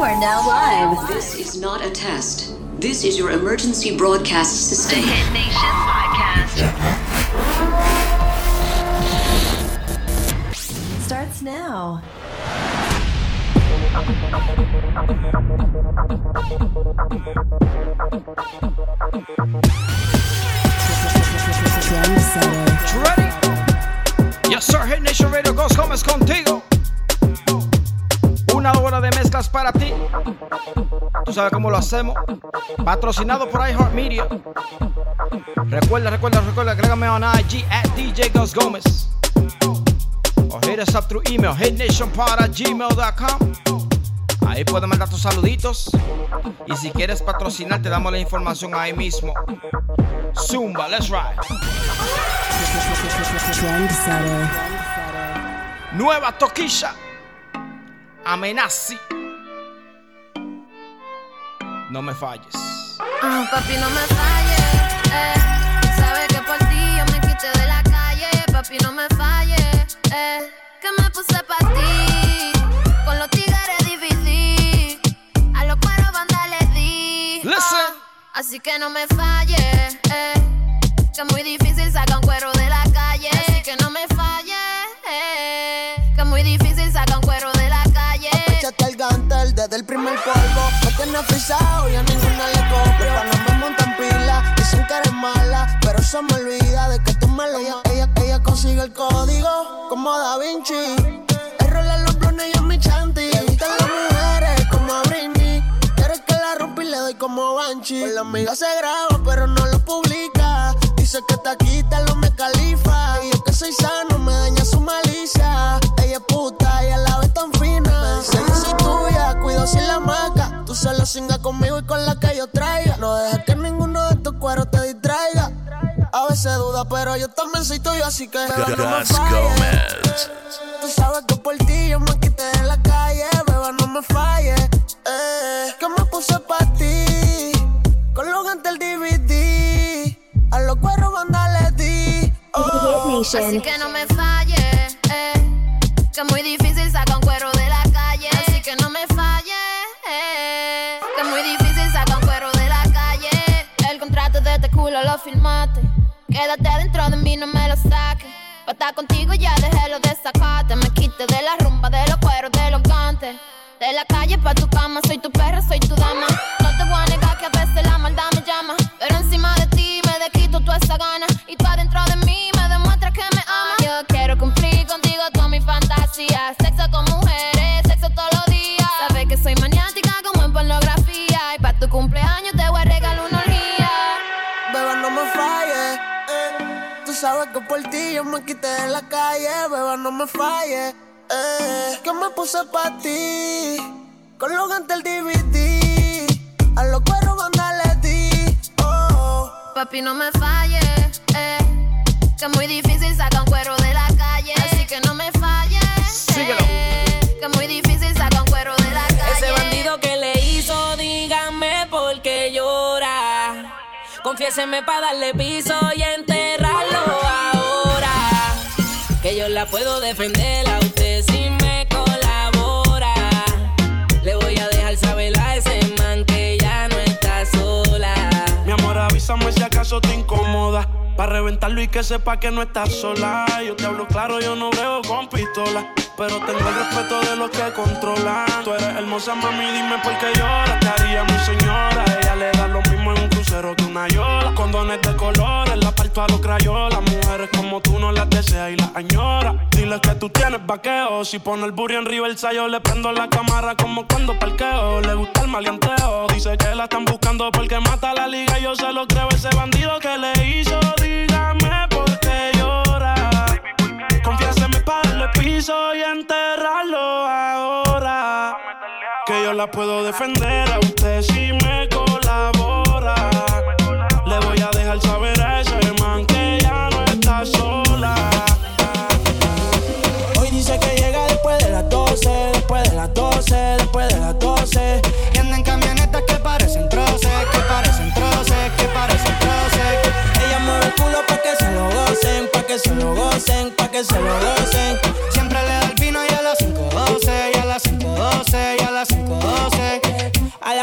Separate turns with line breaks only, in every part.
You are now live.
This is not a test. This is your emergency broadcast system.
The Hit Nation podcast starts now.
Yes, sir. Hit Nation Radio Ghost Gómez contigo. Mezclas para ti. Tú sabes cómo lo hacemos. Patrocinado por iHeartMedia. Recuerda, recuerda, recuerda, agrégame on IG at DJ Ghost Gómez. O hit us up through email, hitnationpod@gmail.com. Ahí puedes mandar tus saluditos. Y si quieres patrocinar, te damos la información ahí mismo. Zumba, let's ride. Nueva toquilla. Amenazi. No me falles.
Ah, papi, no me falles. Eh. Sabes que por ti yo me quité de la calle. Papi, no me falles. Eh. Que me puse para ti. Con los tigres difícil. A los cueros bandas les di.
Listen.
Ah, así que no me falles. Eh. Que es muy difícil sacar un cuero de la calle. Así que no me
el primer polvo. Me tienes frisado y a ninguna le copio. No me montan pila, dicen que eres mala. Pero eso me olvida de que tú me lo ella, ella, ella consigue el código como Da Vinci. El rol en los blones y en mi chanti. Le gustan las mujeres como a. Quieres que la rompa y le doy como Banshee. Con la amiga se graba, pero no lo publica. Dice que está aquí, te lo me califa. Y yo que soy sano, solo singa conmigo y con la que yo traiga. No dejes que ninguno de estos cueros te distraiga. A veces duda, pero yo también soy tuyo, así que beba, no me falles. Tú sabes que por ti yo me quité de la calle, beba, no me falles. Eh, que me puse pa' ti, con los gantes el DVD. A los cueros banda les di. Oh.
Así que no me falles, Quédate dentro de mí, no me lo saques. Pa' estar contigo ya dejé lo de sacarte. Me quité de la rumba, de los cueros, de los gantes. De la calle pa' tu cama, soy tu perra, soy tu dama. No te voy a negar que a veces la maldad me llama. Pero encima de ti me desquito toda esa gana. Y tú adentro de mí me demuestras que me amas. Yo quiero cumplir contigo toda mi fantasía. Sabes que
por ti yo me quité de la calle, beba, no me falles. Eh, que me puse pa' ti, con los gantes el DVD. A los cueros banda les di. Oh,
Papi, no me falles, eh. Que es muy difícil sacar un cuero de la calle. Así que no me falles,
Síguelo.
eh. Que es muy difícil sacar un cuero de la calle.
Ese bandido que le hizo, díganme por qué llora. Confiéseme para darle piso y enterrarlo la puedo defender a usted si me colabora. Le voy a dejar saber a ese man que ya no está sola.
Mi amor, avísame si acaso te incomoda. Para reventarlo y que sepa que no estás sola. Yo te hablo claro, yo no veo con pistola. Pero tengo el respeto de los que controlan. Tú eres hermosa, mami, dime por qué lloras. Te haría mi señora. Ella le da lo mismo en un crucero Condones de colores, la parto a los crayolas. Mujeres como tú no las deseas y las añora. Dile que tú tienes vaqueo. Si pone el burro en Riverside, yo le prendo la cámara como cuando parqueo. Le gusta el maleanteo. Dice que la están buscando porque mata la liga. Yo se lo creo, ese bandido que le hizo. Dígame por qué llora. Confiéseme para darle piso y enterrarlo ahora. Que yo la puedo defender a usted si me colabora. Voy a dejar saber a ese man que ya no está sola.
Hoy dice que llega después de las 12, después de las 12, después de las 12.
Y anda camionetas que parecen troces, que parecen troces, que parecen troces.
Ella mueve el culo pa' que se lo gocen, pa' que se lo gocen, pa' que se lo gocen.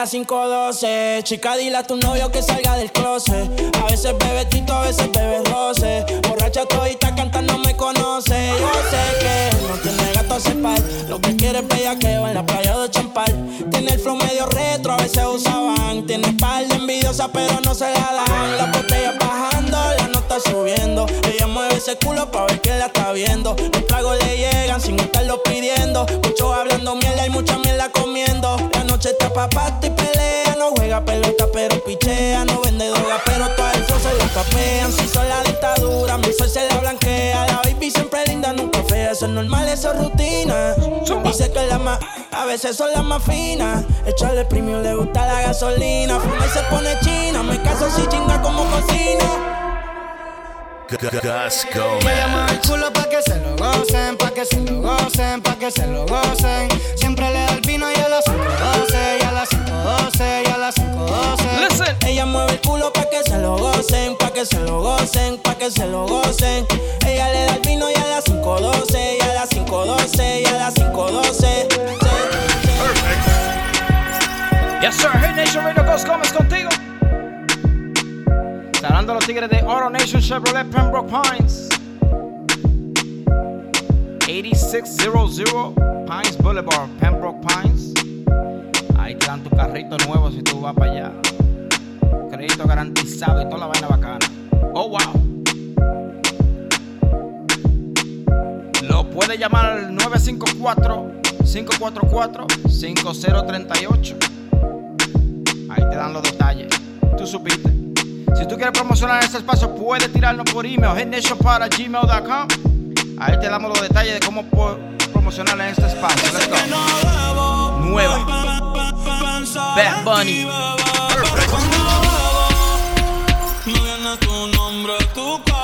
512.
Chica, dile a tu novio que salga del closet. A veces bebe tito, a veces bebe roce. Borracha todita cantando me conoce. Yo sé que no tiene gato a par. Lo que quiere es bellaqueo en la playa de Champal. Tiene el flow medio retro, a veces usaban. Tiene par de envidiosa, pero no se la dan. La botella la nota subiendo. Ella mueve ese culo pa' ver que la está viendo. Los tragos le llegan sin estarlo pidiendo. Muchos hablando mierda y mucha mierda comiendo. La noche está pa' y pelea. No juega pelota, pero pichea. No vende droga, pero todo eso se lo capean. Si son la dictadura, mi sol se la blanquea. La baby siempre linda, nunca fea. Eso es normal, eso es rutina. Dice que la más, a veces son las más finas. Echarle premium le gusta la gasolina. Fuma y se pone china. Me caso si chinga como cocina.
Me mueve el culo pa' que se lo gocen, pa' que se lo gocen, pa' que se lo gocen. Siempre le da el vino y a las 5.12, y a las 5.12, y a las 5.12.
Listen.
Ella mueve el culo pa' que se lo gocen, pa' que se lo gocen, pa' que se lo gocen. Ella le da el vino y a las 5.12, y a las 5.12, y a las 5.12.
Yes, sir. Hey, Nation Radio Ghost Gómez contigo. Hablando los tigres de Auto Nation Chevrolet Pembroke Pines. 8600 Pines Boulevard, Pembroke Pines. Ahí te dan tu carrito nuevo si tú vas para allá. Crédito garantizado y toda la vaina bacana. Oh, wow. Lo puedes llamar al 954-544-5038. Ahí te dan los detalles. Tú supiste. Si tú quieres promocionar este espacio, puedes tirarnos por email, hitnation.gmail.com. Ahí te damos los detalles de cómo promocionar en este espacio. Let's go. Nueva. Bad Bunny.
No viene tu nombre, tu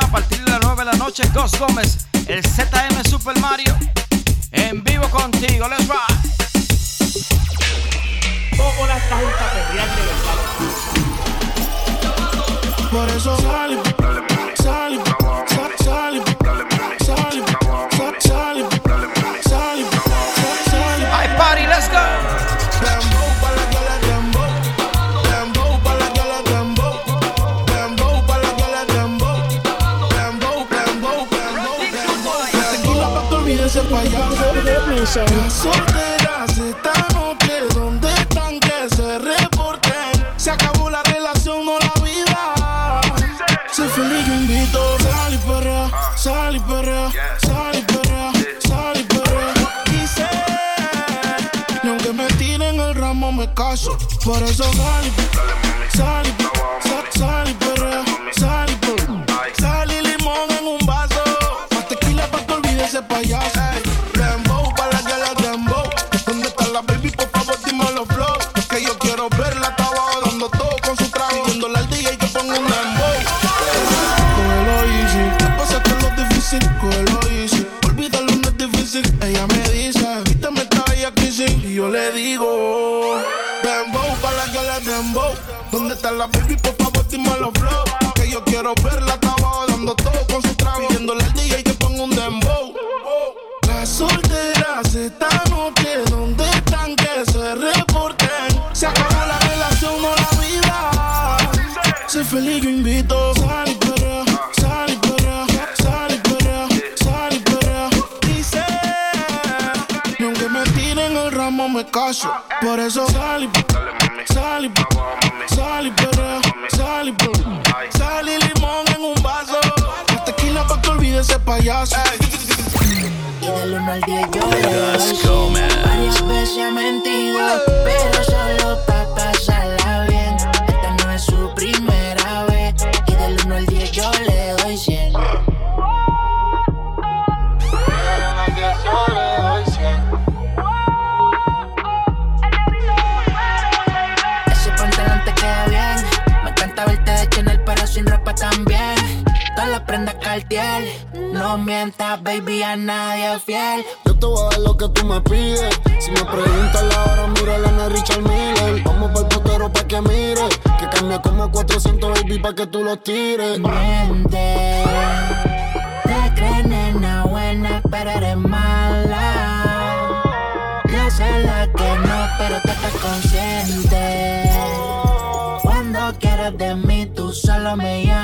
A
partir de las 9 de la noche. Gus Gómez, el ZM Super Mario, en vivo contigo. Let's ride.
¿Cómo la estás de verdad?
Por eso sal,
Nation.
Las solteras esta noche, ¿dónde están que se reporten? Se acabó la relación, no la vida. Sé feliz, yo invito. Sal y perrea, sal y perrea, sal y sal y perrea. Y aunque me tiren el ramo, me caso. Por eso sal y sal y sal, y payaso. Y
del 1 al 10 yo le doy Varias veces mentido Pero solo pa' pasarla bien. Esta no es su primera vez. Y del 1 al 10 yo le doy 100 Ese pantalón te queda bien. Me encanta verte de Chanel pero sin ropa también. Todas las prendas Cartier No mientas baby a nadie es fiel
Yo te voy a dar lo que tú me pides. Si me preguntas la hora, mira la Richard Miller. Vamos pa'l potero pa' que mire. Que cambia como 400 baby pa' que tú los tires.
Miente Te crees nena buena pero eres mala Yo sé la que no pero tú estás consciente Cuando quieras de mí tú solo me llamas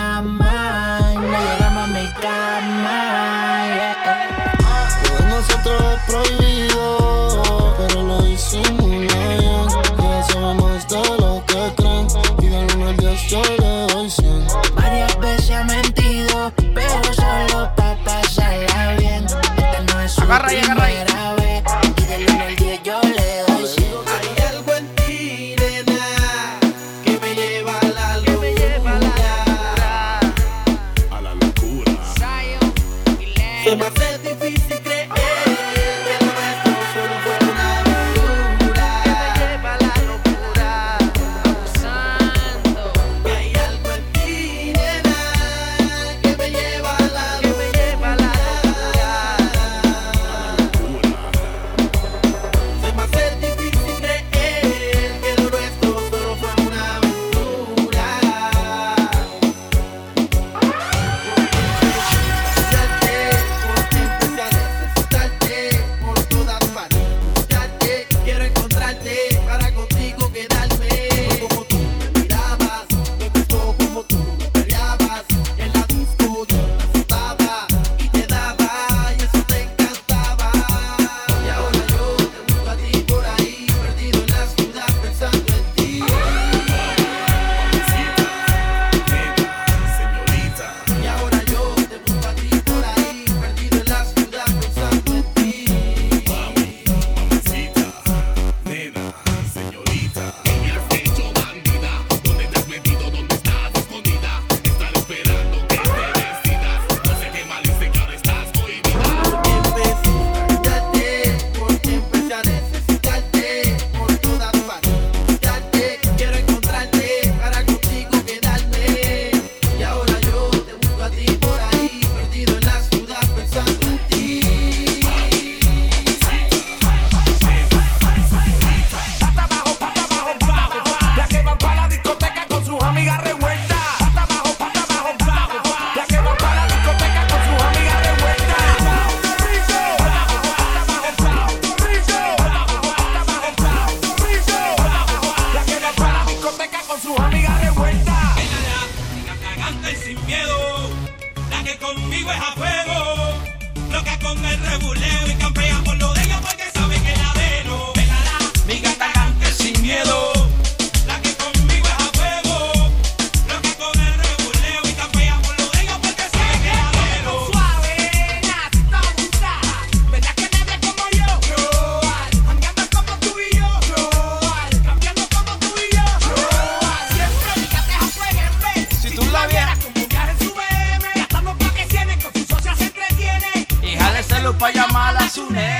azul, né?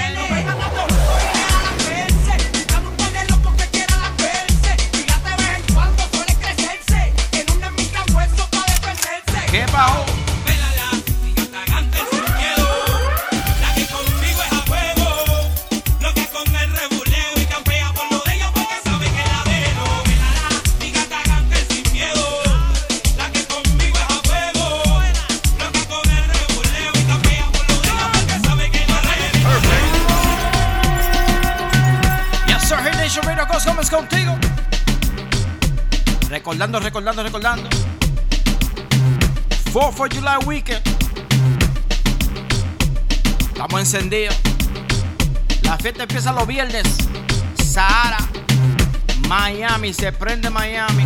Recordando, recordando, recordando. 4 for July Weekend. Estamos encendidos. La fiesta empieza los viernes. Sahara. Miami. Se prende Miami.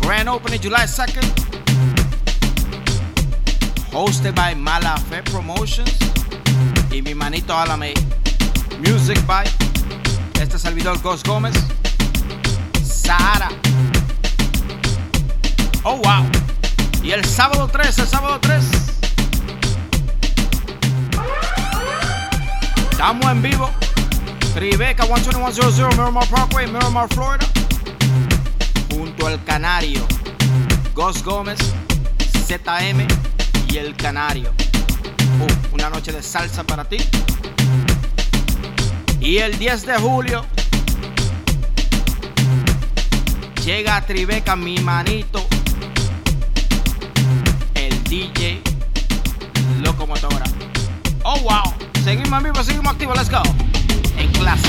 Grand opening July 2nd. Hosted by Mala Fe Promotions. Y mi manito Alame. Music by este servidor Ghost Gómez. Sahara. Oh, wow. Y el sábado 3, el sábado 3. Estamos en vivo. Tribeca 12100 Miramar Parkway, Miramar, Florida. Junto al Canario. Ghost Gómez, ZM y el Canario. Uh, una noche de salsa para ti. Y el 10 de julio Llega Tribeca, mi manito. El DJ Locomotora. Oh, wow. Seguimos en seguimos activos. Let's go. En
clase.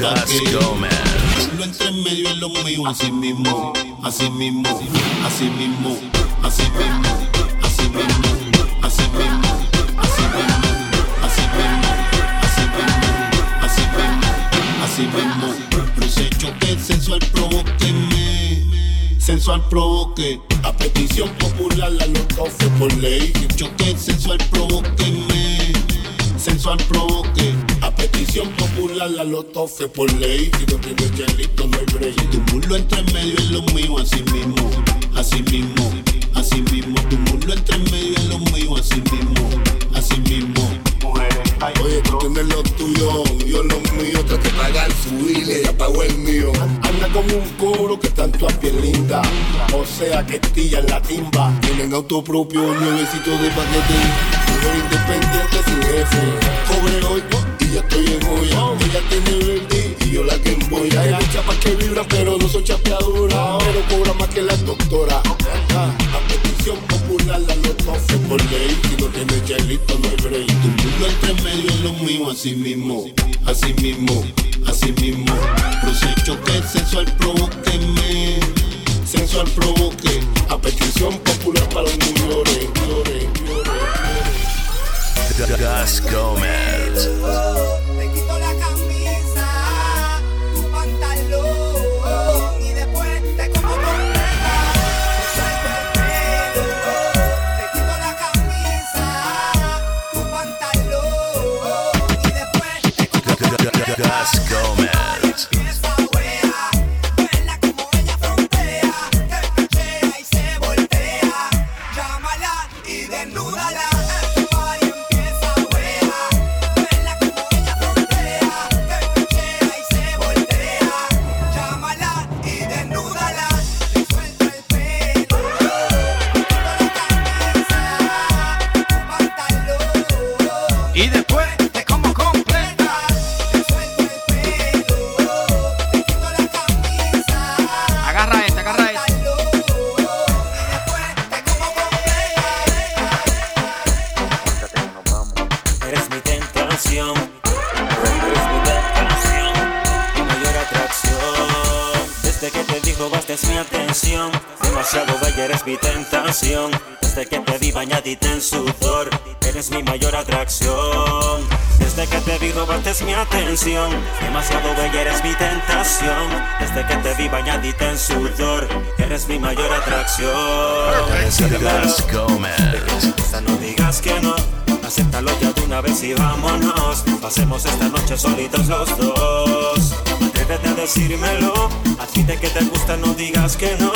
Let's go, man entre medio es lo mío, así mismo, así mismo, así mismo, así mismo. Sensual provoque. A petición popular la loca fue por ley. Choque sensual provóqueme. Sensual provoque. A petición popular la loto fue por ley. Si no tienes chelito no hay break. Tu mulo entre en medio es lo mío, así mismo. Así mismo. Así mismo. Tu mulo entre en medio es lo mío, así mismo. Así mismo. Oye, tú tienes lo tuyo, yo lo mío, trate de pagar su hile, ella pagó el mío. Anda como un coro que tanto a piel linda, o sea que estilla en la timba. Tienen auto propio, nuevecito de paquete, mujer independiente sin jefe. Cobre hoy y ya estoy en joya, ella tiene verde y yo la que voy. Hay chapas que vibran pero no son chapeadoras, pero cobra más que la doctora. Ah, A petición popular la loca fue por ley, si no tiene chelito no hay entre medio es lo mío, así mismo, así mismo, así mismo. Proceso que sensual provoqueme, sensual provoque, a popular para los mayores, mayores,
atención, demasiado bella eres mi tentación. Desde que te vi bañadita en sudor, eres mi mayor atracción. Esta no digas que no, acéptalo ya de una vez y vámonos. Pasemos esta noche solitos los dos. Atrévete a decírmelo, a ti de que te gusta no digas que no.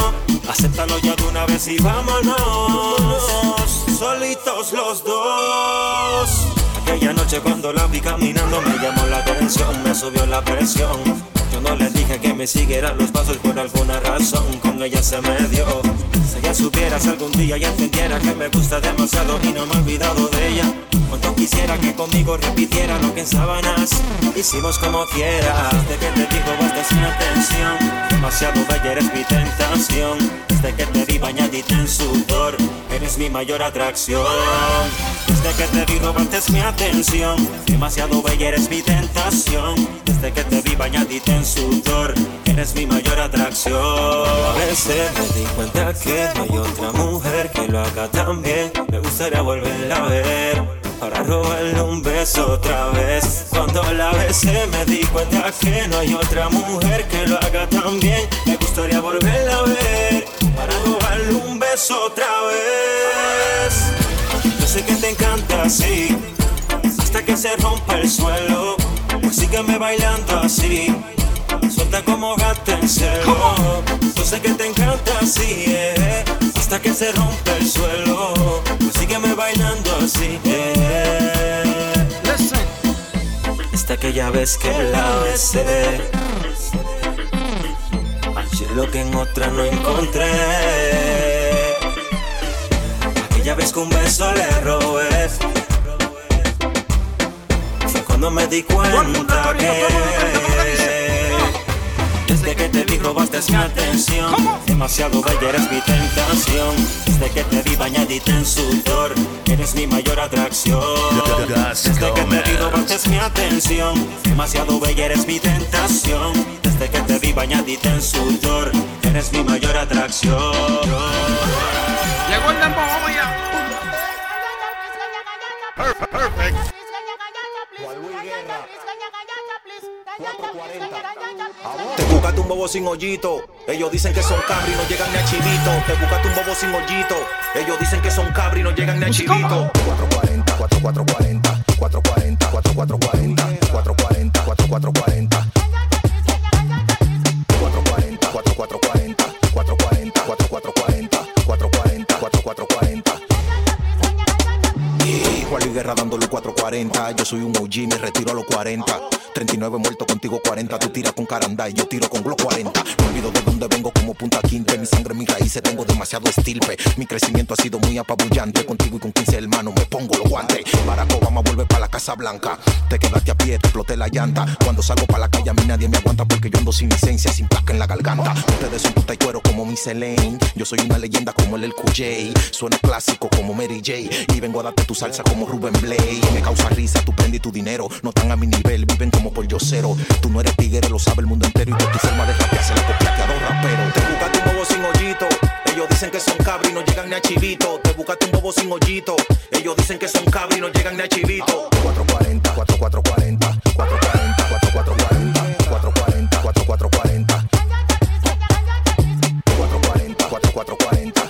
Acéptalo ya de una vez y vámonos. Solitos los dos. Aquella noche cuando la vi caminando me llamó la atención, me subió la presión. Yo no le dije que me siguiera los pasos por alguna razón, con ella se me dio. Ella supieras algún día y entendiera que me gusta demasiado y no me he olvidado de ella. Cuanto quisiera que conmigo repitiera lo que en sábanas hicimos como quiera. Desde que te digo basta mi atención, demasiado bella eres mi tentación. Desde que te vi bañadita en sudor, eres mi mayor atracción. Desde que te vi robaste mi atención, demasiado bella eres mi tentación. Desde que te vi bañadita en sudor, eres mi mayor atracción. Me di cuenta que no hay otra mujer que lo haga tan bien. Me gustaría volverla a ver. Para robarle un beso otra vez Cuando la besé me di cuenta que no hay otra mujer que lo haga tan bien Me gustaría volverla a ver Para robarle un beso otra vez Yo sé que te encanta así Hasta que se rompa el suelo Pues sígueme bailando así Como gato en celo Yo sé que te encanta así, eh, Hasta que se rompe el suelo. Pues sígueme bailando así, eh. Hasta aquella vez que la besé. Ayer lo que en otra no encontré. Aquella vez que un beso le robé. Fue cuando me di cuenta que desde que te vi robaste mi atención. Demasiado bella eres mi tentación. Desde que te vi bañadita en sudor Eres mi mayor atracción. Desde que te vi robaste mi atención. Demasiado bella eres mi tentación. Desde que te vi bañadita en sudor Eres mi mayor atracción.
Llegó el tiempo, vamos ya.
Perfect.
Te buscaste un bobo sin hoyito. Ellos dicen que son cabri y no llegan ni a chivito. Te buscaste un bobo sin hoyito. Ellos dicen que son cabri y no llegan ni a chivito. 440, 4440, 440, 4440, 440, 4440. 440, 4440, Guerra dándole 440. Yo soy un OG, me retiro a los 40. 39 muerto contigo 40. Tú tiras con caranda y yo tiro con Glock 40. Me olvido de dónde vengo como punta quinte. Mi sangre, mis raíces, tengo demasiado estilpe. Mi crecimiento ha sido muy apabullante. Contigo y con 15 hermanos me pongo los guantes. Barack Obama vuelve para la Te quedaste a pie, te exploté la llanta. Cuando salgo para la calle a mí nadie me aguanta porque yo ando sin licencia, sin placa en la garganta. Ustedes son puta y cuero como mi Elaine. Yo soy una leyenda como el El QJ. Suena clásico como Mary J. Y vengo a darte tu salsa como Ruben Blade. Me causa risa, tu prende tu dinero. No están a mi nivel, viven como por yo cero. Tú no eres tigre, lo sabe el mundo entero. Y por tu forma de rapear se la copiaste a dos raperos. Te buscaste un bobo sin hoyito. Ellos dicen que son cabri no llegan ni a chivito. Te buscaste un bobo sin hoyito. Ellos dicen que son cabri no llegan ni a chivito. 440, 4440, 440, 4440, 440, 4440. 440, 4440,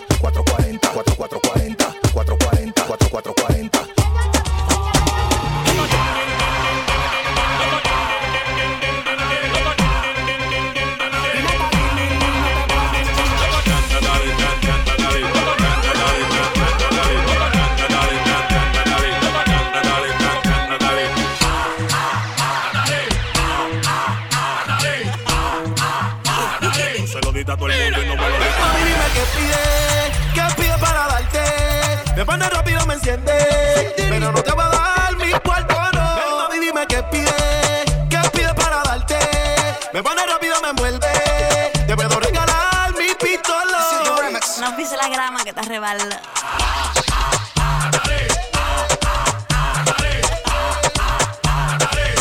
Me
pone rápido, me enciende. Pero no te va a dar mi cuarto, no. Ven, mami, dime qué pide, qué pide para darte. Me pone rápido, me envuelve. Te puedo regalar mi pistola.
No pise la grama que te resbala.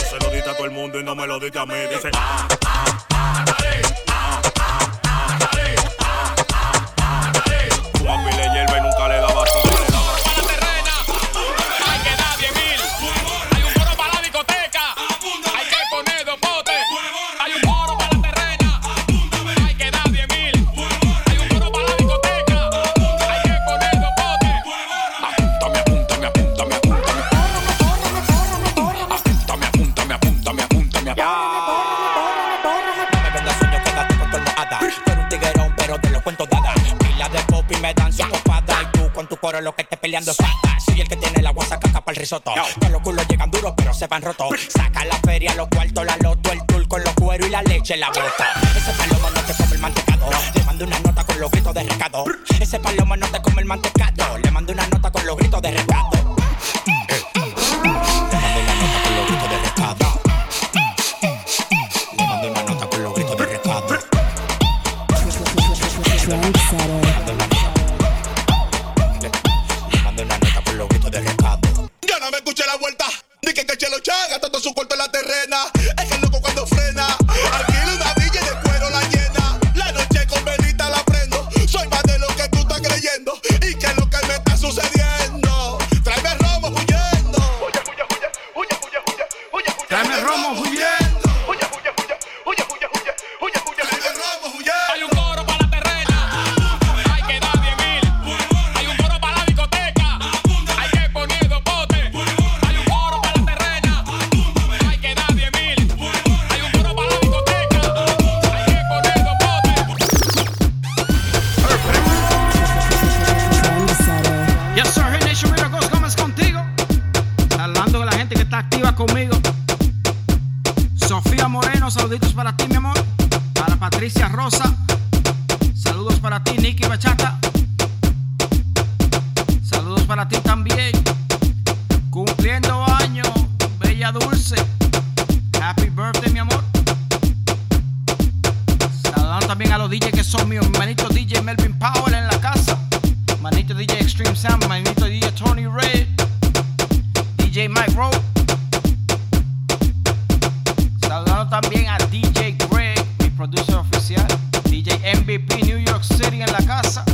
Se lo diste a todo el mundo y no me lo diste a mí. Dice.
Caca para
también a los DJ que son míos. Manito DJ Melvin Powell en la casa. Manito DJ Extreme Sound. Manito DJ Tony Red. DJ Mike Rowe. Saludando también a DJ Greg, mi producer oficial. DJ MVP New York City en la casa.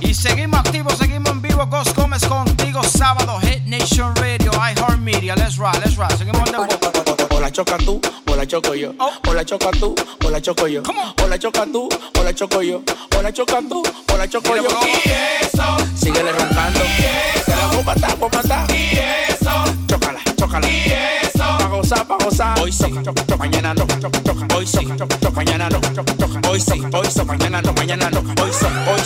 Y seguimos activos, seguimos en vivo. Ghost Gómez contigo sábado. Hit Nation Radio, iHeartMedia. Let's rock, let's rock. Seguimos en the
O la choca la choco yo. O la choca tú, o la choco yo. O la choca tú, o la choco yo. O la choca tú, o la choco yo. Y eso. Síguele roncando. Se la voy a matar, voy a matar. Y eso. Chócala, chócala. Y eso. Pa' gozar, pa' gozar. Hoy sí, choca, choca, mañana no, choca, choca. Hoy sí, choca, choca, mañana no, choca, choca. Hoy sí, hoy sí, mañana no, mañana no. Hoy sí, hoy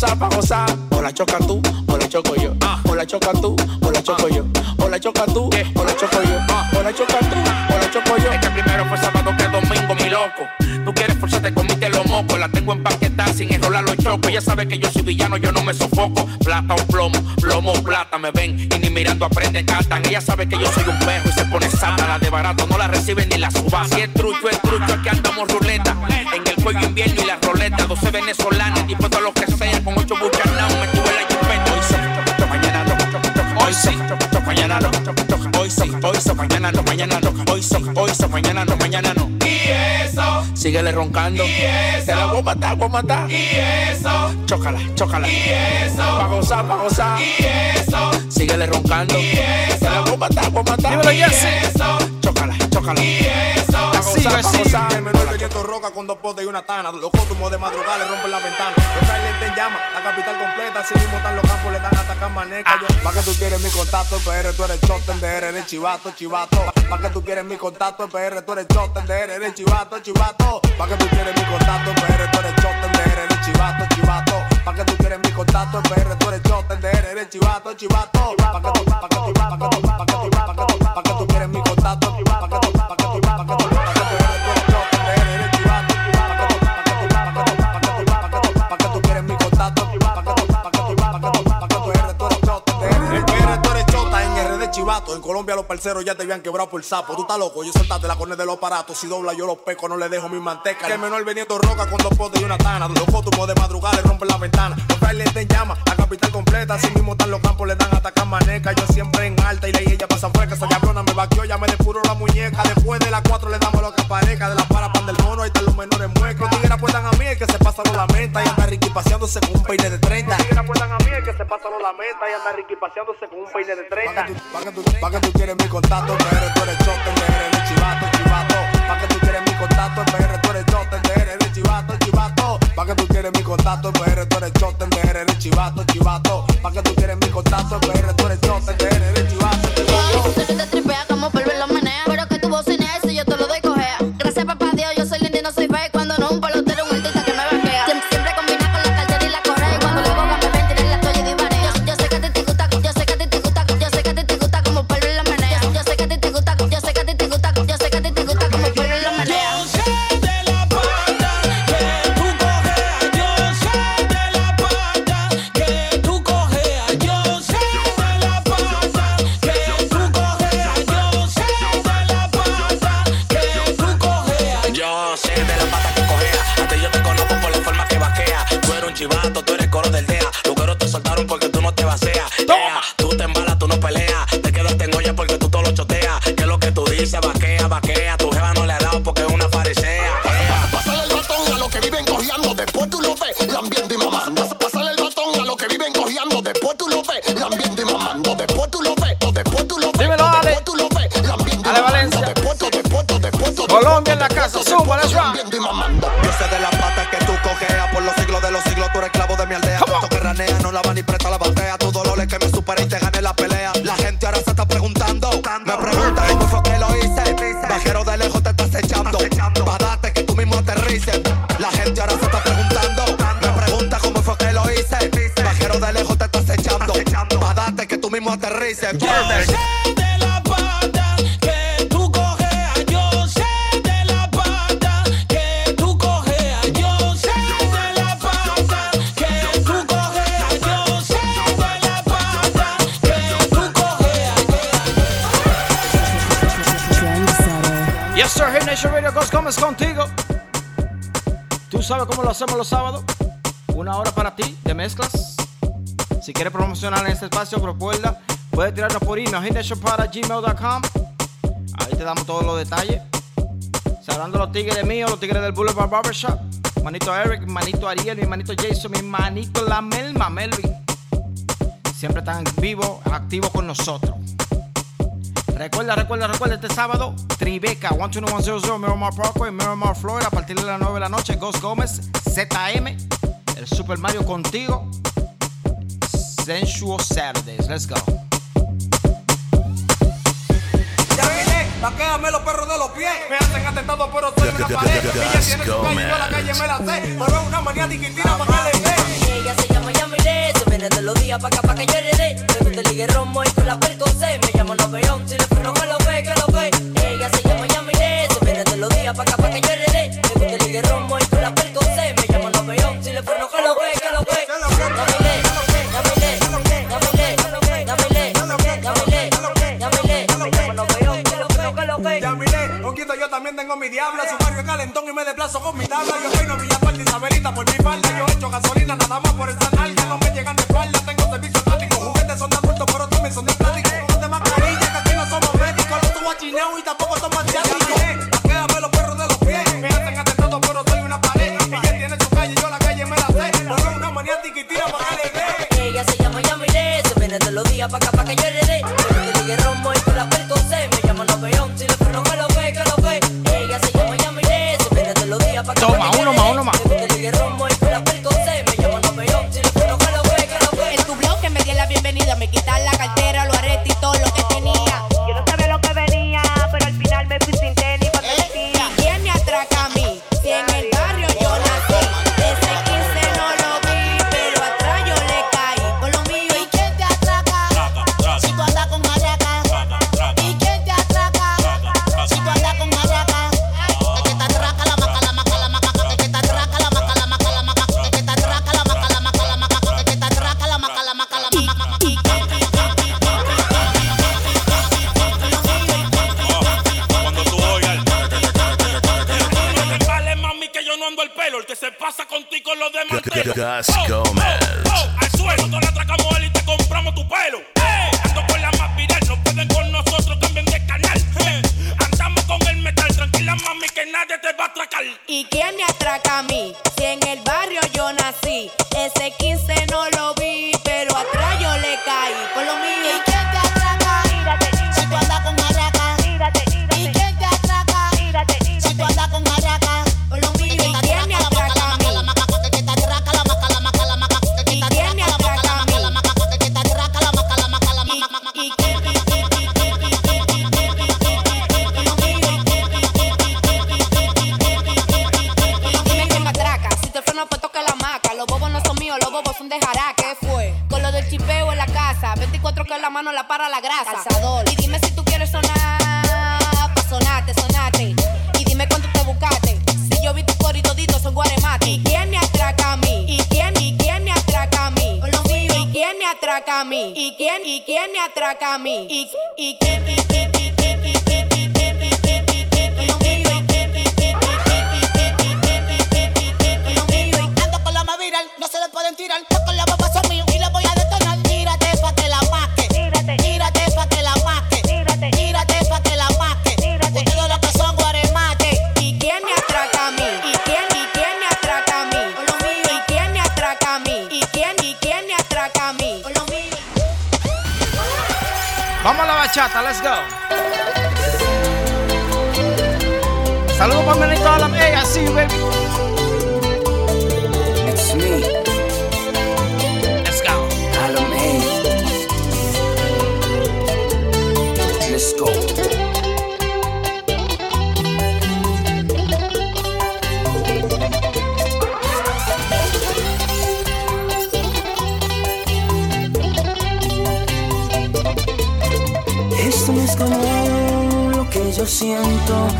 gozar, pa' gozar. O la choca tú, o la choco yo. O la choca tú, o la choco yo. O la choca tú, o la choco yo. O la choca tú, o la choco yo. Es que primero fue sábado que domingo, mi loco. Tú quieres forzarte, comiste los mocos. La tengo sin enrolar los chocos. Ella sabe que yo soy villano, yo no me sofoco. Plata o plomo, plomo o plata me ven. Y ni mirando aprenden, cantan. Ella sabe que yo soy un perro y se pone santa. La de barato no la reciben ni la suba. Si es trucho, es trucho, aquí andamos ruleta. En el cuello invierno y la roleta. 12 venezolanas, dispuestos a lo que sea. Con ocho buchanas, me tuve la chupeta. Hoy sí, mañana no. Hoy sí, mañana no. Hoy sí, hoy sí, mañana no, mañana no. Hoy sí, hoy sí, mañana no, mañana no. Eso. Síguele roncando. Y eso. Te la voy a matar, voy a matar. Y eso. Chócala, chócala. Y eso. Pa' gozar, pa' gozar. Y eso. Síguele roncando. Y eso. Te la voy a matar, voy a matar.
Dímelo,
Y eso. Chócala, chócala. Y eso. Pa' gozar.
El menor Benito roca con dos potes y una tana. Los cótumos de madrugada le rompen la ventana. Los trailers en llama, la capital completa. Así mismo están los campos, le dan hasta maneca. Yo, pa' que tú quieres mi contacto, PR, tú eres choten de eres chivato, chivato. Pa' que tú quieres mi contacto, PR, tú eres choten de eres chivato, chivato. Pa' que tú quieres mi contacto, PR, tú eres choten de eres chivato, chivato. Pa' que tú quieres mi contacto, PR, tú eres choten de eres chivato, chivato. Pa' que tú, pa' que tú, pa' que tú, pa' que tú, Colombia los parceros ya te habían quebrado por sapo. Tú estás loco, yo soltaste la cornea de los aparatos. Si dobla yo los peco, no le dejo mi manteca. Que el menor veniendo roca con dos potes y una tana. Los cótumos de madrugada le rompen la ventana. Los trailers en llama, la capital completa. Así mismo están los campos, le dan atacar maneca. Yo siempre en alta y la ella pasa fresca. Esa cabrona me vaqueó, ya me depuró la muñeca. Después de las cuatro le damos lo que aparezca. De la para pan del mono, ahí están los menores apuestan a mí, el que se pasa no lamenta. Y anda Ricky paseándose con un peine de 30. Los tigres apuestan a mí, el que se pasa no lamenta. Y anda Ricky paseándose con un peine de 30. Pa' que tú, pa' que tú quieres mi contacto, PR, tú eres choten de R, eres chivato, chivato. Pa' que tú quieres mi contacto, PR, tú eres choten de R, eres chivato, chivato. Pa' que tú quieres mi contacto, PR, tú eres chivato, chivato. Pa' que tú quieres mi contacto, tú eres eres chivato,
tú
eres lo
hacemos los sábados. Una hora para ti de mezclas. Si quieres promocionar en este espacio, propuesta, puedes tirarnos por email, gmail.com Ahí te damos todos los detalles. Saludando los tigres míos, los tigres del Boulevard Barbershop. Manito Eric, manito Ariel, mi manito Jason, mi manito La Melma, Melvin. Siempre están vivos, activos con nosotros. Recuerda, recuerda, recuerda este sábado, Tribeca, 12100 Miramar Parkway, Miramar, Florida, a partir de las 9 de la noche, Ghost Gómez ZM, el Super Mario contigo. Sensual Saturdays, let's go.
Ya vine, taquéame los perros de los pies. Me hacen atentado, pero soy una pared. Ella tiene su calle, yo la calle me la sé. Pero es una manía diquitina para que le dé.
Ella se llama Yamile, tú vienes de los días para acá, para que yo le dé. Te gusta el romo y tú la percocé. Me llamo Napoleón, si
nadie te va a atracar.
¿Y quién me atraca a mí? Si en el barrio yo nací, ese 15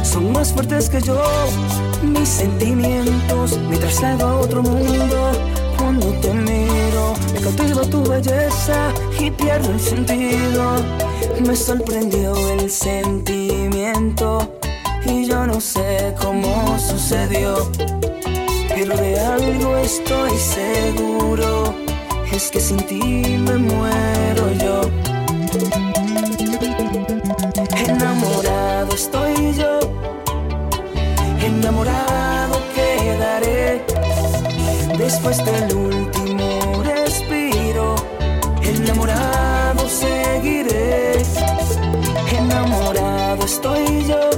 son más
fuertes que yo. Mis sentimientos me traslado a otro mundo. Cuando te miro, me cautiva tu belleza y pierdo el sentido. Me sorprendió el sentimiento y yo no sé cómo sucedió. Pero de algo estoy seguro, es que sin ti me muero después del último respiro. Enamorado seguiré, enamorado estoy yo,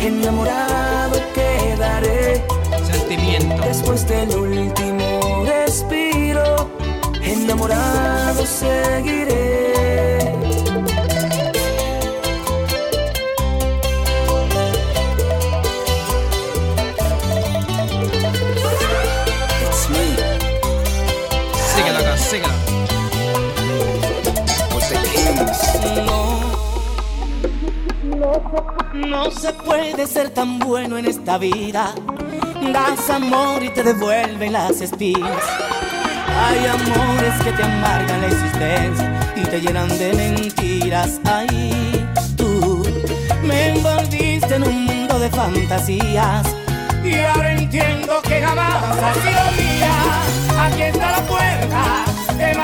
enamorado quedaré
Sentimiento.
después del último respiro. Enamorado seguiré.
No se puede ser tan bueno en esta vida. Das amor y te devuelven las espinas. Hay amores que te amargan la existencia y te llenan de mentiras. Ahí tú me envolviste en un mundo de fantasías. Y ahora entiendo que jamás ha sido mía. Aquí está la puerta de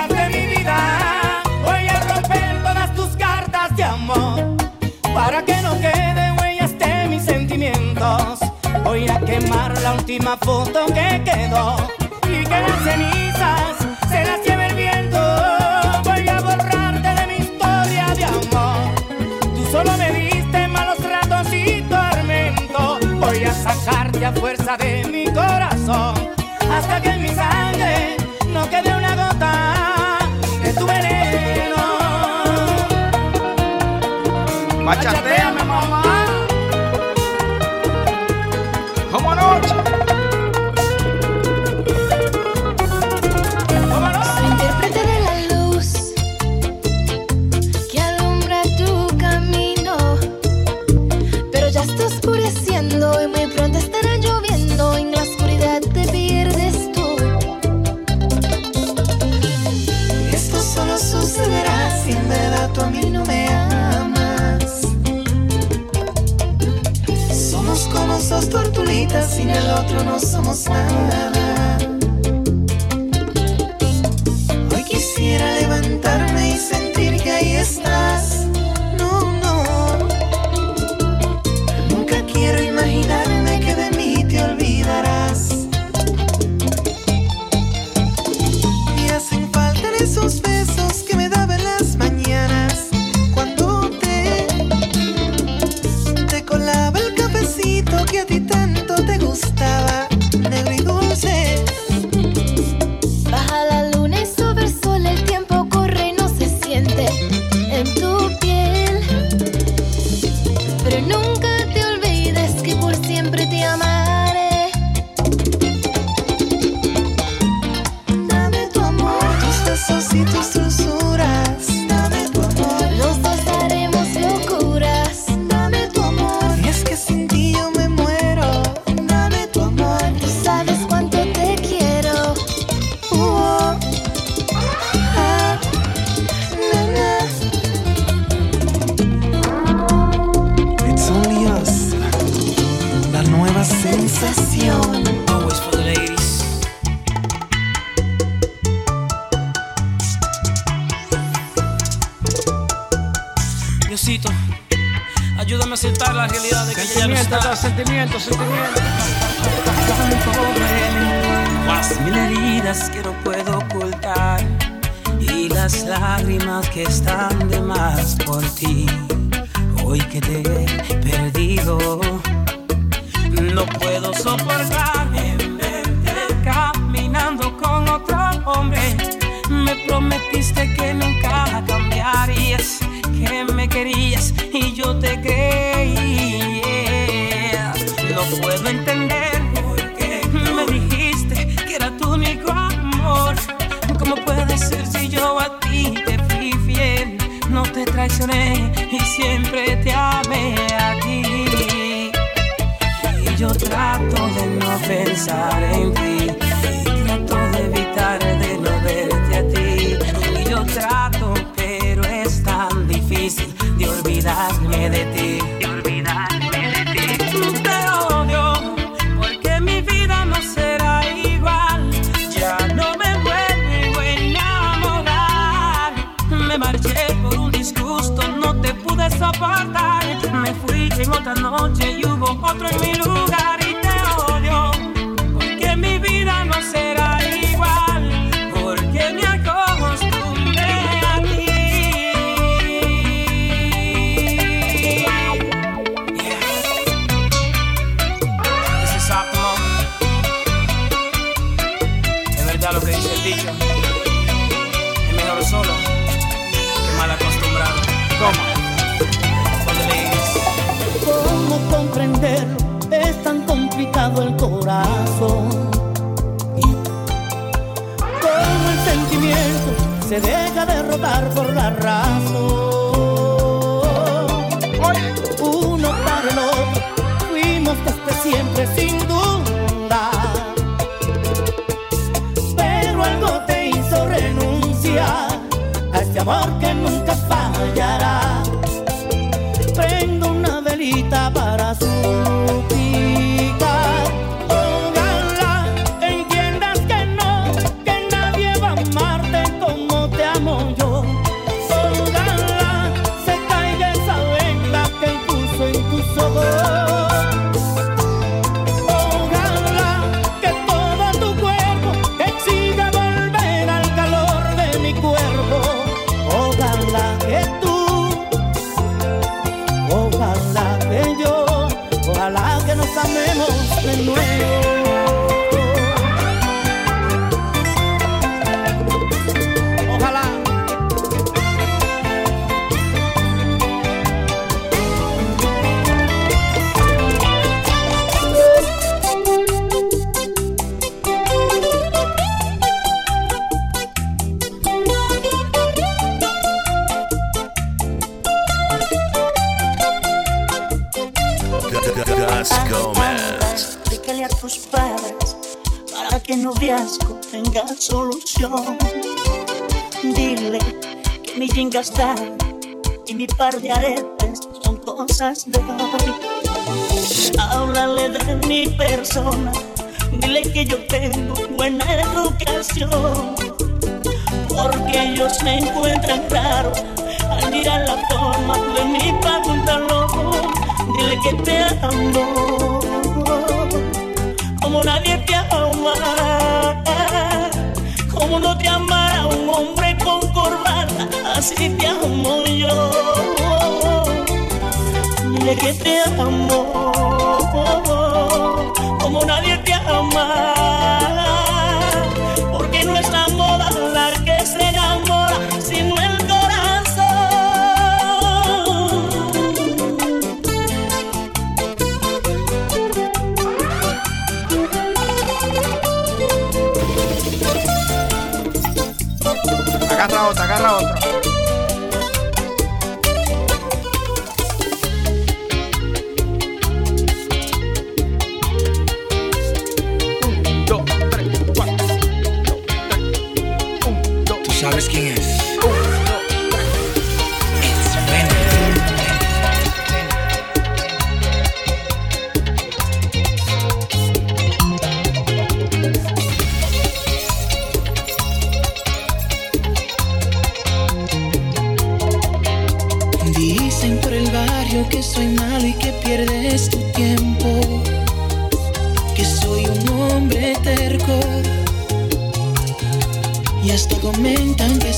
última foto que quedó y que las cenizas se las lleve el viento. Voy a borrarte de mi historia de amor. Tú solo me diste malos ratos y tormento. Voy a sacarte a fuerza de mi corazón hasta que en mi sangre no quede una gota de tu veneno.
Bachateame,
la
realidad de que ella ya no está.
sentimiento, sentimiento.
Pobre,
Mil heridas que no puedo ocultar y la
las lágrimas que están de más por ti. Hoy que te he perdido, no puedo soportar en verte caminando con otro hombre. Me prometiste que nunca cambiarías, que me querías y yo te creía. Siempre te amé a ti. Y yo trato de no pensar en ti. Y trato de evitar de no verte a ti. Y yo trato,
el
corazón. Cómo el sentimiento se deja derrotar por la razón. Uno para el otro fuimos desde siempre sin duda. Pero algo te hizo renunciar a este amor que nunca fallará
y mi par de aretes son cosas de hoy. Háblale de mi persona, dile que yo tengo buena educación. Porque ellos me encuentran raro al mirar la forma de mi pantalón. Dile que te amo como nadie te ama. Como no te amará así te amo yo. Dile que te amo
Agarra otra, agarra otra.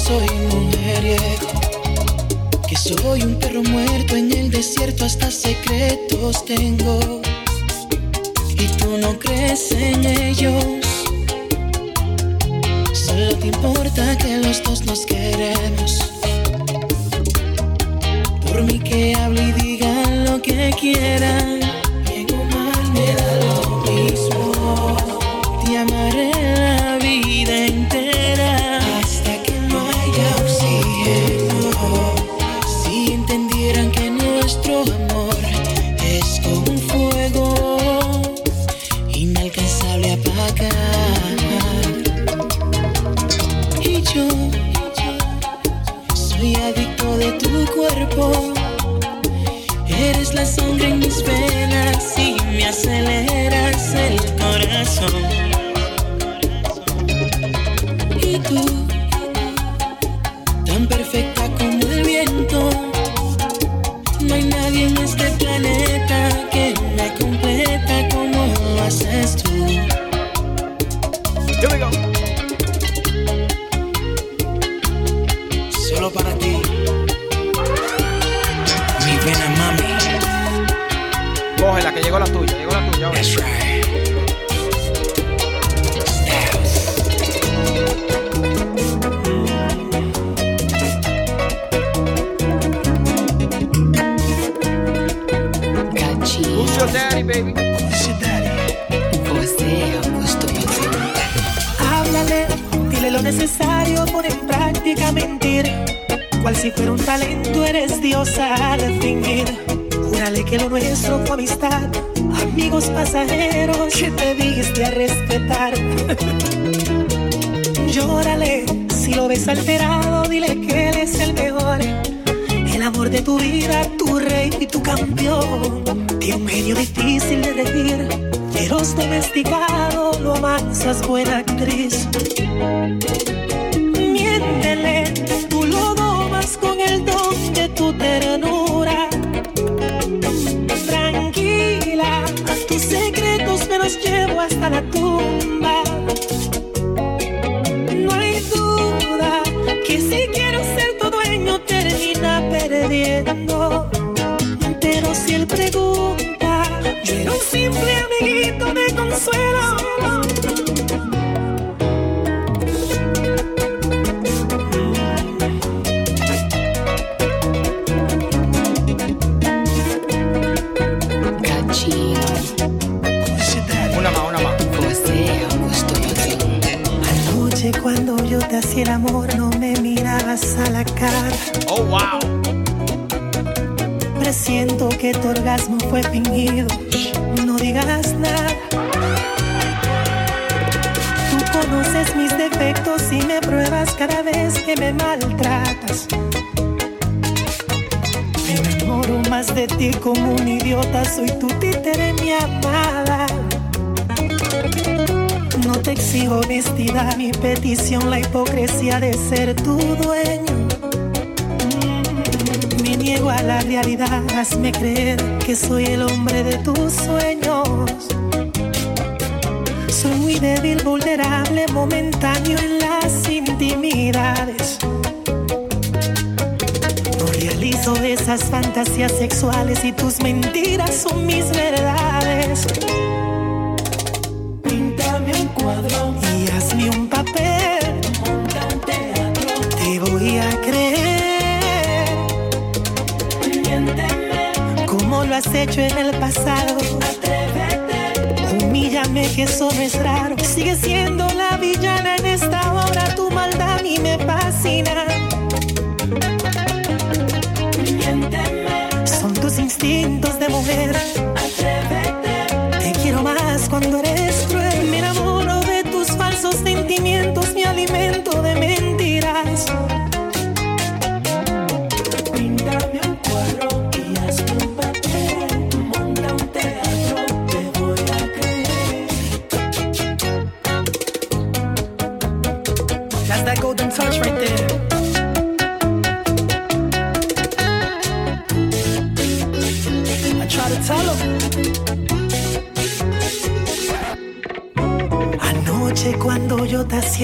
Soy mujeriego. Que soy un perro muerto en el desierto, hasta secretos tengo. Y tú no crees en ellos. Solo te importa que los dos nos queremos. Por mí que hable y digan lo que quieran. Que si
quiero ser tu dueño termina perdiendo. Pero si él pregunta, yo era un simple amiguito de consuelo.
Una más, una más.
Anoche cuando yo te hacía el amor no a la cara.
Oh, wow.
Presiento que tu orgasmo fue fingido. No digas nada. Tú conoces mis defectos y me pruebas cada vez que me maltratas. Me enamoro más de ti como un idiota. Soy tu títere, mi amada. No te exijo honestidad, mi petición, la hipocresía de ser tu dueño. Mm, Me niego a la realidad, hazme creer que soy el hombre de tus sueños. Soy muy débil, vulnerable, momentáneo en las intimidades. No realizo esas fantasías sexuales y tus mentiras son mis verdades. Has hecho en el pasado. Atrévete. Humíllame que eso no es raro. Sigue siendo la villana en esta hora. Tu maldad a mí me fascina. Miénteme. Son tus instintos de mujer. Atrévete. Te quiero más cuando eres cruel. Me enamoro de tus falsos sentimientos,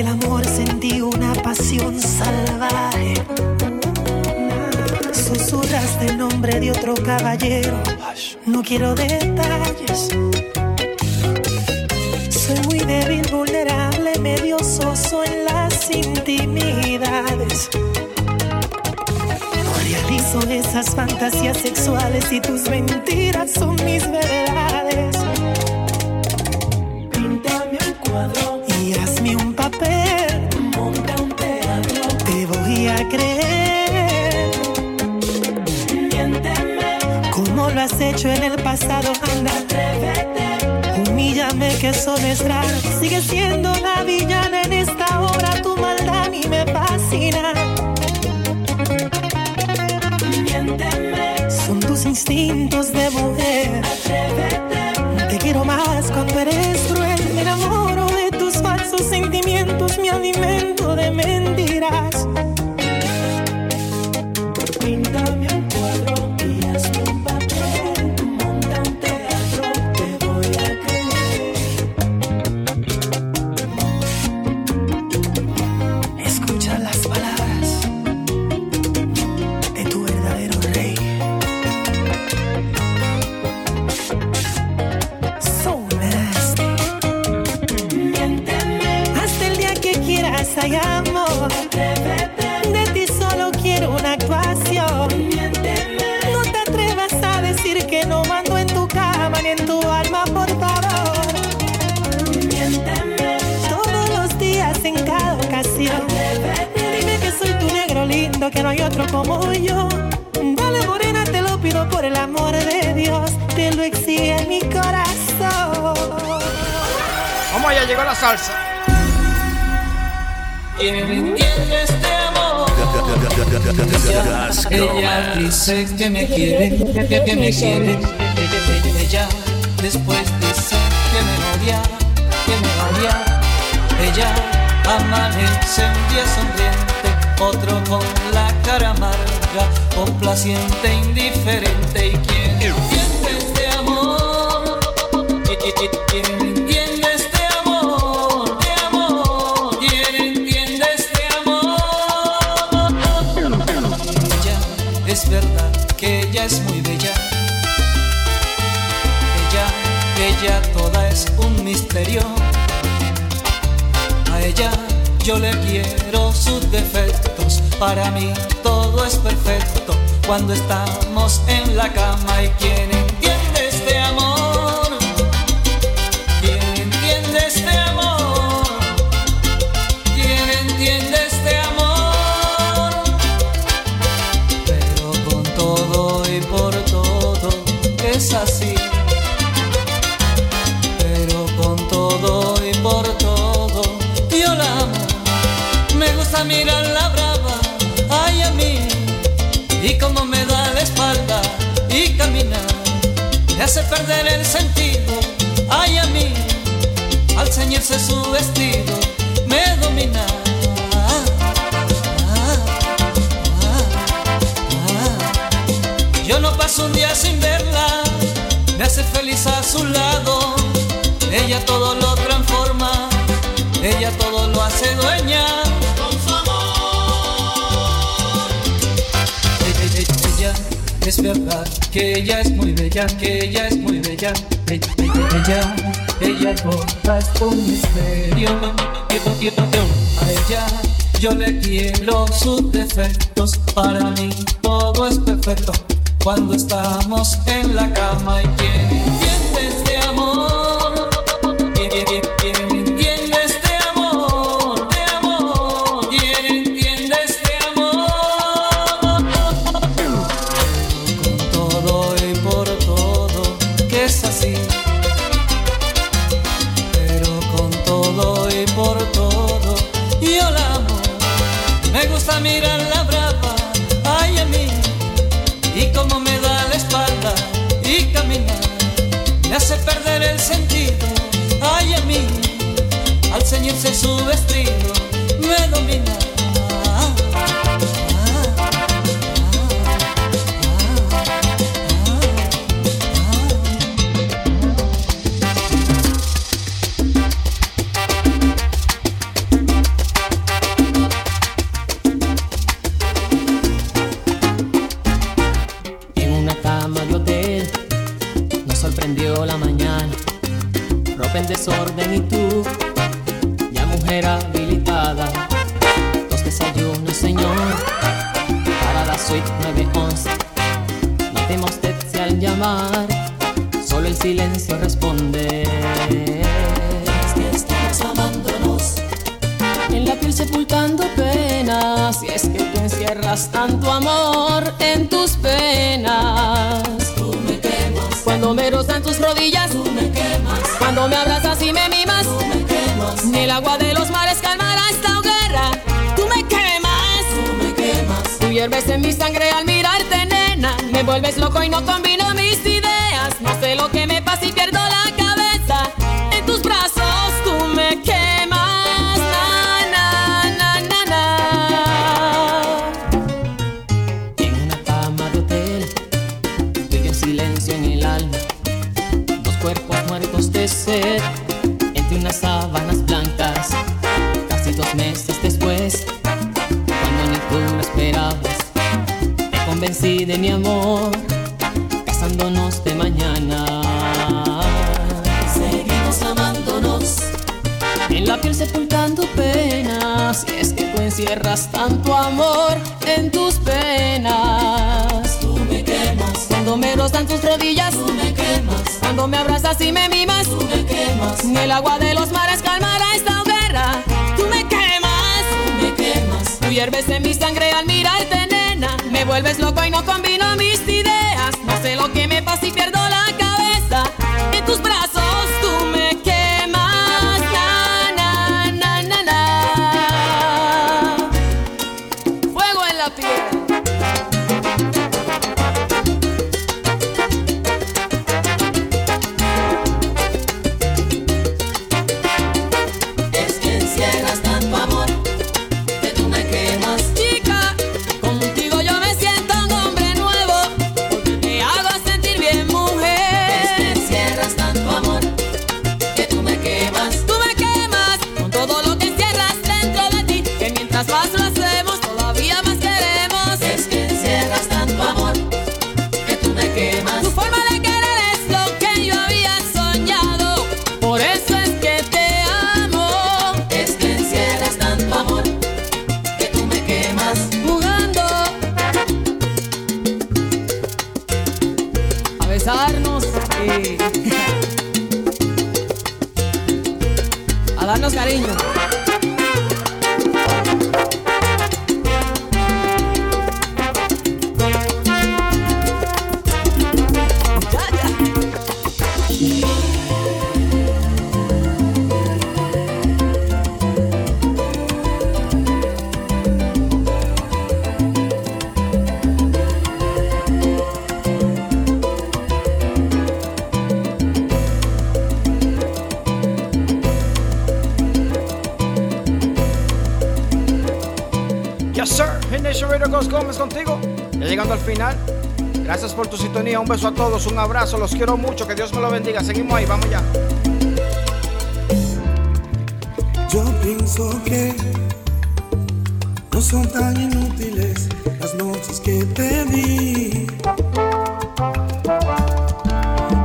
el amor sentí una pasión salvaje. Susurraste el nombre de otro caballero. No quiero detalles. Soy muy débil, vulnerable, medio soso en las intimidades. No realizo esas fantasías sexuales y tus mentiras hecho en el pasado. Anda, atrévete. Humíllame que eso no es raro. Sigue siendo la villana en esta obra. Tu maldad a mí me fascina. Miénteme. Son tus instintos de mujer. Atrévete. Te quiero más cuando eres cruel. Me enamoro de tus falsos sentimientos. Me alimento de mentiras. Hay amor. De ti solo quiero una actuación. No te atrevas a decir que no mando en tu cama ni en tu alma, por favor. Todos los días en cada ocasión. Dime que soy tu negro lindo, que no hay otro como yo. Dale morena, te lo pido por el amor de Dios. Te lo exige mi corazón.
Vamos allá, llegó la salsa.
Ella dice que me quiere, que, que me quiere. Ella después dice que me odia, que me odia. Ella amanece un día sonriente, otro con la cara amarga, complaciente, indiferente. ¿Y quién entiende este amor? ¿Quién misterio. A ella yo le quiero sus defectos. Para mí todo es perfecto cuando estamos en la cama. ¿Y quién me hace perder el sentido, ay a mí. Al ceñirse su vestido, me domina. Yo no paso un día sin verla, me hace feliz a su lado. Ella todo lo transforma, ella todo lo hace dueña. Es verdad que ella es muy bella, que ella es muy bella. Ella, ella, ella toda es un misterio. A ella yo le quiero sus defectos, para mí todo es perfecto. Cuando estamos en la cama y quién el sentido, ay a mí, al ceñirse su vestido,
silencio responde. Es que estamos amándonos en la piel sepultando penas. Y es que tú encierras tanto amor en tus penas. Tú me quemas. Cuando me rozan tus rodillas. Tú me quemas. Cuando me abrazas y me mimas. Tú me quemas. Ni el agua de los mares calmará esta hoguera. Tú me quemas. Tú me quemas. Tú hierves en mi sangre al mirarte, nena. Me vuelves loco y no combino mis ideas. No sé lo que y pierdo la cabeza. En tus brazos tú me quemas. Na, na, na, na, na. En una cama de hotel, tú y yo en silencio en el alma. Dos cuerpos muertos de sed, entre unas sábanas blancas. Casi dos meses después, cuando ni tú lo esperabas, te convencí de mi amor, Sepultando penas Y es que tú encierras tanto amor en tus penas. Tú me quemas. Cuando me rozan tus rodillas Tú me quemas. Cuando me abrazas y me mimas Tú me quemas. Ni el agua de los mares calmará esta hoguera. Tú me quemas. Tú me quemas. Tú hierves en mi sangre al mirarte, nena. Me vuelves loco y no combino mis ideas. No sé lo que me pasa y pierdo la
sintonía. Un beso a todos. Un abrazo. Los quiero mucho. Que Dios me lo bendiga. Seguimos ahí. Vamos ya.
Yo pienso que no son tan inútiles las noches que te di.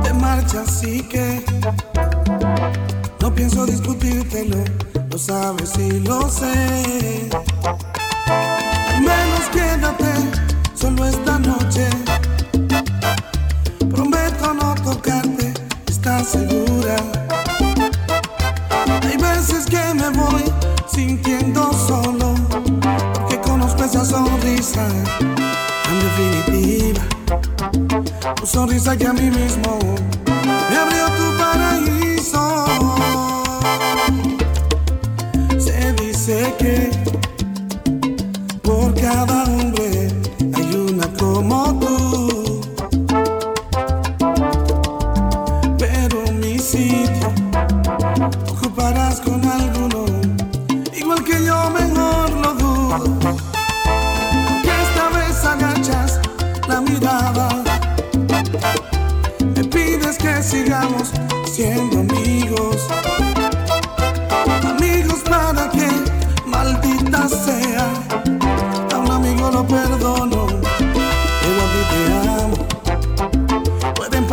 Te marchas y que no pienso discutírtelo, lo sabes y lo sé. Que a mí mismo. Me abrió tu paraíso. Se dice que por cada hombre hay una como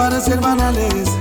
parecer banales